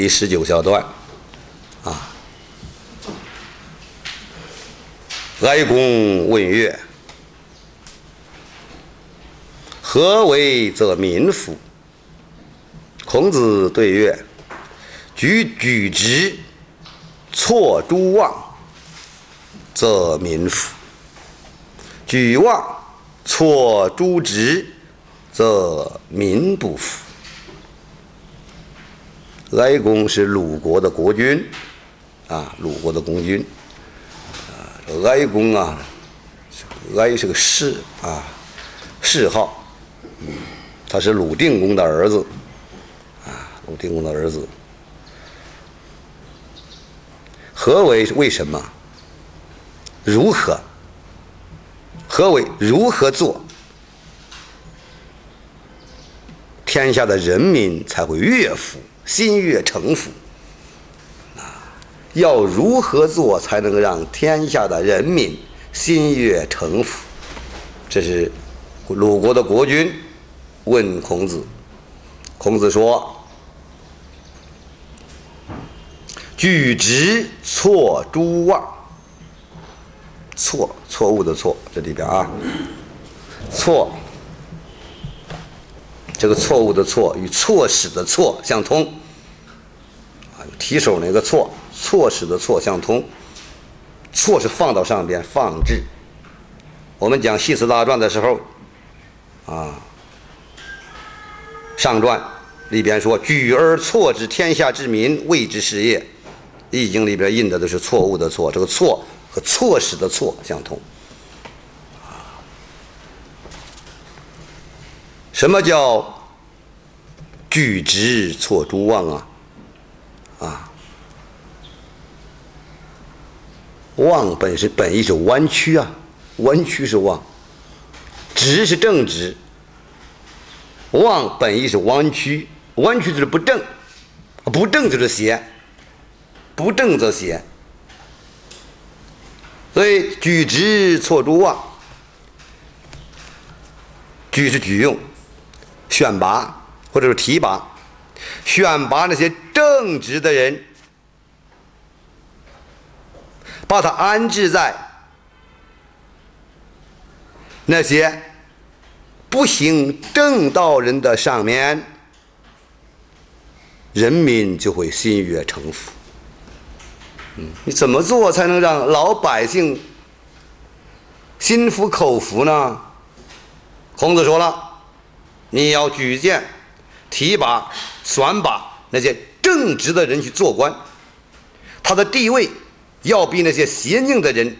第十九小段，啊，哀公问曰：“何为则民服？”孔子对曰：“举举直，错诸妄，则民服？举妄错诸直，则民不服。”哀公是鲁国的国君，啊，鲁国的国君，啊，哀公啊，哀是个谥啊，谥号，他是鲁定公的儿子，啊，鲁定公的儿子。何为为什么？如何？何为如何做？天下的人民才会悦服？心悦诚服，啊，要如何做才能让天下的人民心悦诚服？这是鲁国的国君问孔子。孔子说：“举直错诸妄，错错误的错，这里边啊，错。”这个错误的错与错使的错相通，啊，提手那个错，错使的错相通，错是放到上边放置。我们讲《系辞大传》的时候，啊，上传里边说“举而错之，天下之民谓之是也”，《易经》里边印的都是错误的错，这个错和错使的错相通。什么叫举直错诸妄啊？啊，妄本是本意是弯曲啊，弯曲是妄，直是正直，妄本意是弯曲，弯曲就是不正，不正就是邪，不正则邪，所以举直错诸妄，举是举用。选拔或者是提拔，选拔那些正直的人，把他安置在那些不行正道人的上面，人民就会心悦诚服。嗯，你怎么做才能让老百姓心服口服呢？孔子说了。你要举荐、提拔、选拔那些正直的人去做官，他的地位要比那些邪佞的人、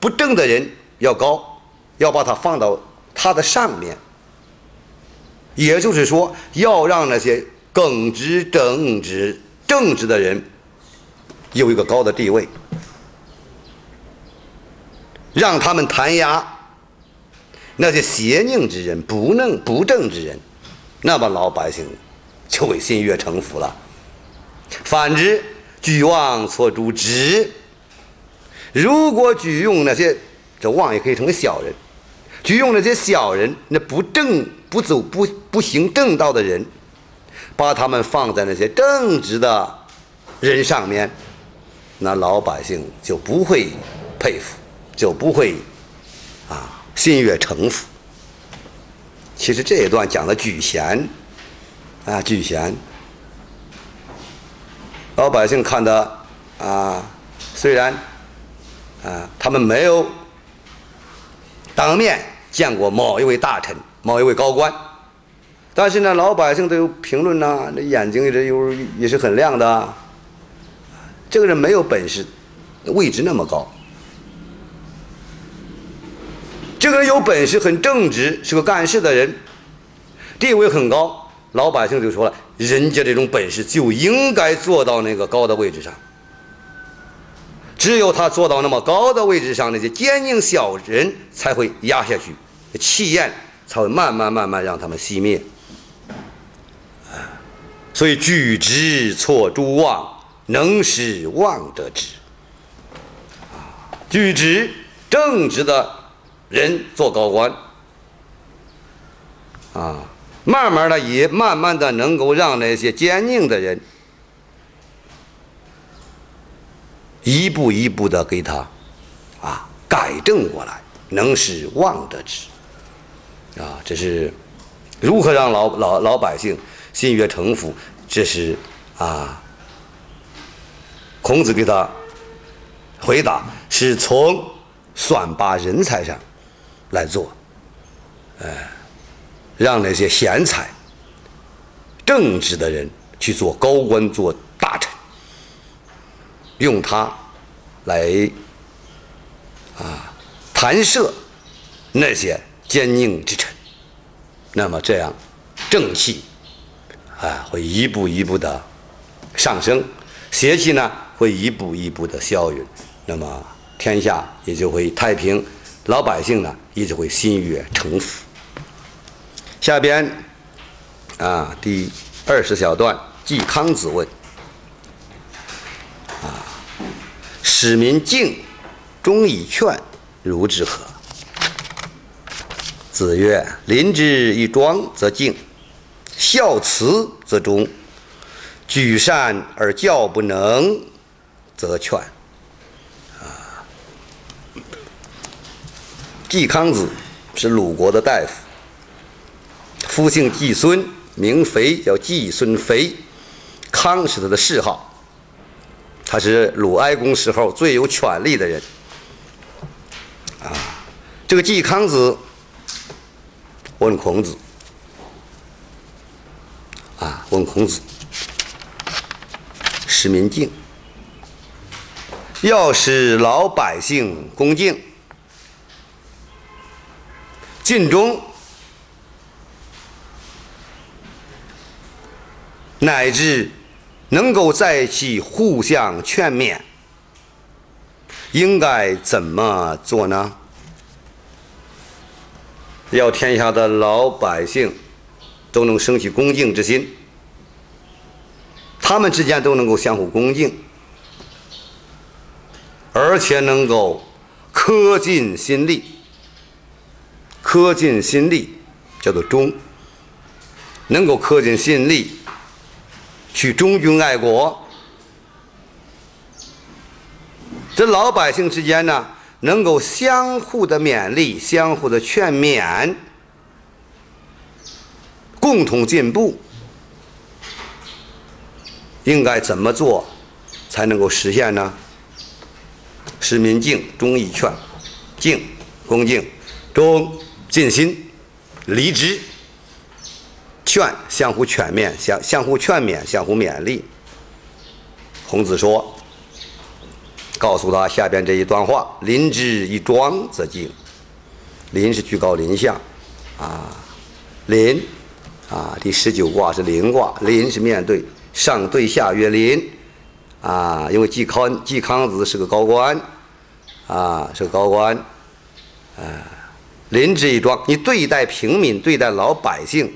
不正的人要高，要把他放到他的上面。也就是说，要让那些耿直、正直、正直的人有一个高的地位，让他们弹压。那些邪佞之人、不能不正之人，那么老百姓就会心悦诚服了。反之，举妄错诸直。如果举用那些，这妄也可以成为小人，举用那些小人，那不正、不走、不不行正道的人，把他们放在那些正直的人上面，那老百姓就不会佩服，就不会啊。心悦诚服。其实这一段讲的举贤，啊，举贤，老百姓看的啊，虽然啊，他们没有当面见过某一位大臣、某一位高官，但是呢，老百姓都有评论呐，那眼睛也是有也是很亮的。这个人没有本事，位置那么高。这个人有本事，很正直，是个干事的人，地位很高。老百姓就说了：“人家这种本事就应该坐到那个高的位置上。只有他坐到那么高的位置上，那些奸佞小人才会压下去，气焰才会慢慢慢慢让他们熄灭。所以举直错诸妄，能使妄得直。举直正直的。”人做高官，啊，慢慢的也慢慢的能够让那些奸佞的人，一步一步的给他啊改正过来，能使望得之。啊，这是如何让老老老百姓心悦诚服？这是啊，孔子给他回答是从选拔人才上来做，哎，让那些贤才、正直的人去做高官、做大臣，用他来啊弹射那些。奸佞之臣，那么这样正气啊会一步一步的上升，邪气呢会一步一步的消陨，那么天下也就会太平，老百姓呢也就会心悦诚服。下边啊第二十小段，季康子问：啊，使民敬，忠以劝，如之何？子曰：“临之以庄则敬，孝慈则忠，举善而教不能，则劝。”季康子是鲁国的大夫，夫姓季孙，名肥，叫季孙肥。康是他的谥号，他是鲁哀公时候最有权力的人。啊，这个季康子。问孔子，啊，问孔子，使民敬，要使老百姓恭敬、尽忠，乃至能够在一起互相劝勉，应该怎么做呢？要天下的老百姓都能升起恭敬之心，他们之间都能够相互恭敬，而且能够恪尽心力。恪尽心力叫做忠，能够恪尽心力去忠君爱国。这老百姓之间呢？能够相互的勉励，相互的劝勉，共同进步，应该怎么做才能够实现呢？使民敬，忠义劝，敬恭敬，忠尽心，离职，劝相互劝勉，相相互劝勉，相互勉励。孔子说。告诉他下边这一段话：“临之以庄则敬。临是居高临下，啊，临，啊，第十九卦是临卦，临是面对，上对下曰临，啊，因为季康季康子是个高官，啊，是个高官，啊，临之以庄，你对待平民，对待老百姓，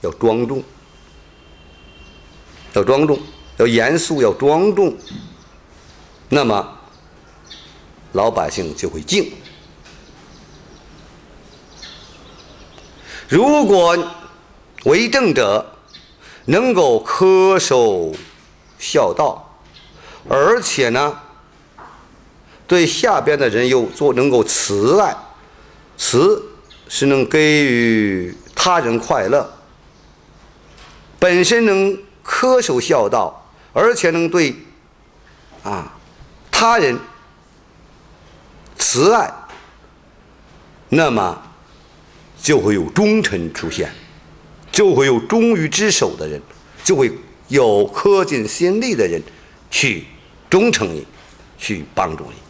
要庄重，要庄重，要严肃，要庄重。”那么，老百姓就会敬。如果为政者能够恪守孝道，而且呢，对下边的人又做能够慈爱，慈是能给予他人快乐，本身能恪守孝道，而且能对啊。他人慈爱，那么就会有忠臣出现，就会有忠于职守的人，就会有恪尽心力的人去忠诚你，去帮助你。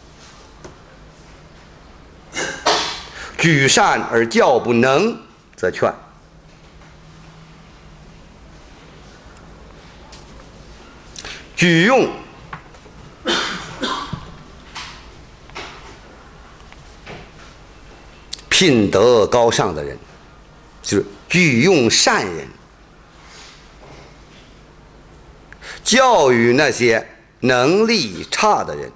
举善而教不能，则劝。举用。品德高尚的人，就是举用善人，教育那些能力差的人，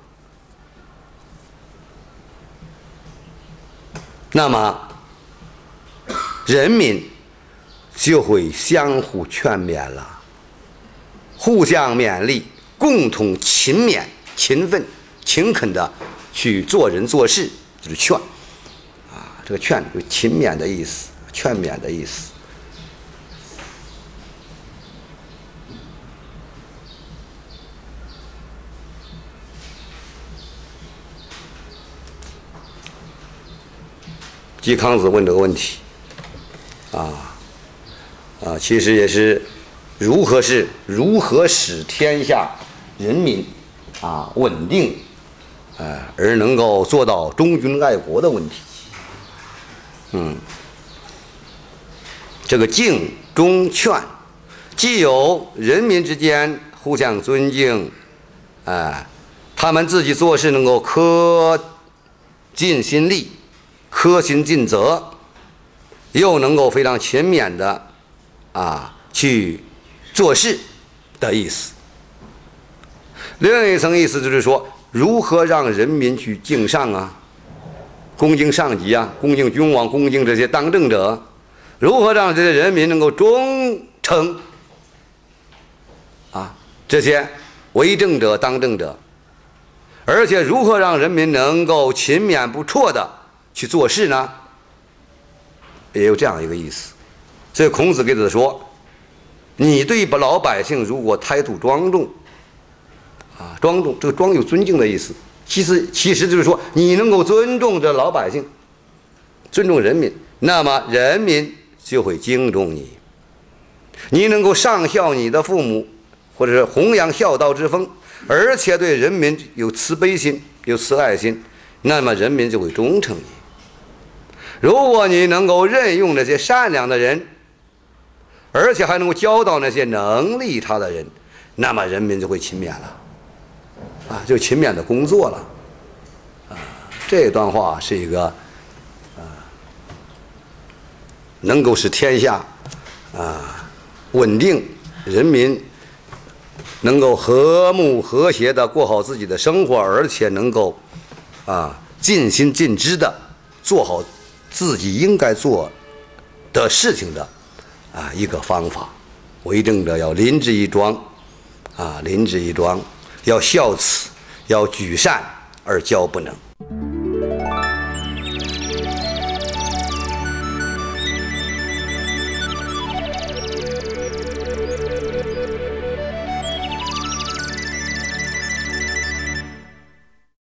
那么人民就会相互劝勉了，互相勉励，共同勤勉、勤奋、勤恳的去做人做事，就是劝。啊，这个劝有勤勉的意思，劝勉的意思。季康子问这个问题，啊，啊，其实也是如何是如何使天下人民啊稳定，呃，而能够做到忠君爱国的问题。嗯，这个敬忠劝，既有人民之间互相尊敬，啊，他们自己做事能够恪尽心力。恪心尽责，又能够非常勤勉的啊去做事的意思。另一层意思就是说，如何让人民去敬上啊，恭敬上级啊，恭敬君王，恭敬这些当政者，如何让这些人民能够忠诚啊这些为政者、当政者，而且如何让人民能够勤勉不辍的。去做事呢，也有这样一个意思。所以孔子给他说：“你对老百姓如果态度庄重，啊，庄重，这个庄有尊敬的意思。其实其实就是说，你能够尊重这老百姓，尊重人民，那么人民就会敬重你。你能够上孝你的父母，或者是弘扬孝道之风，而且对人民有慈悲心、有慈爱心，那么人民就会忠诚你。”如果你能够任用那些善良的人，而且还能够教导那些能力他的人，那么人民就会勤勉了，啊，就勤勉的工作了，啊，这段话是一个，啊，能够使天下，啊，稳定，人民能够和睦和谐的过好自己的生活，而且能够，啊，尽心尽职的做好。自己应该做的事情的啊一个方法，为政者要临之一庄，啊临之一庄，要孝慈，要举善而教不能。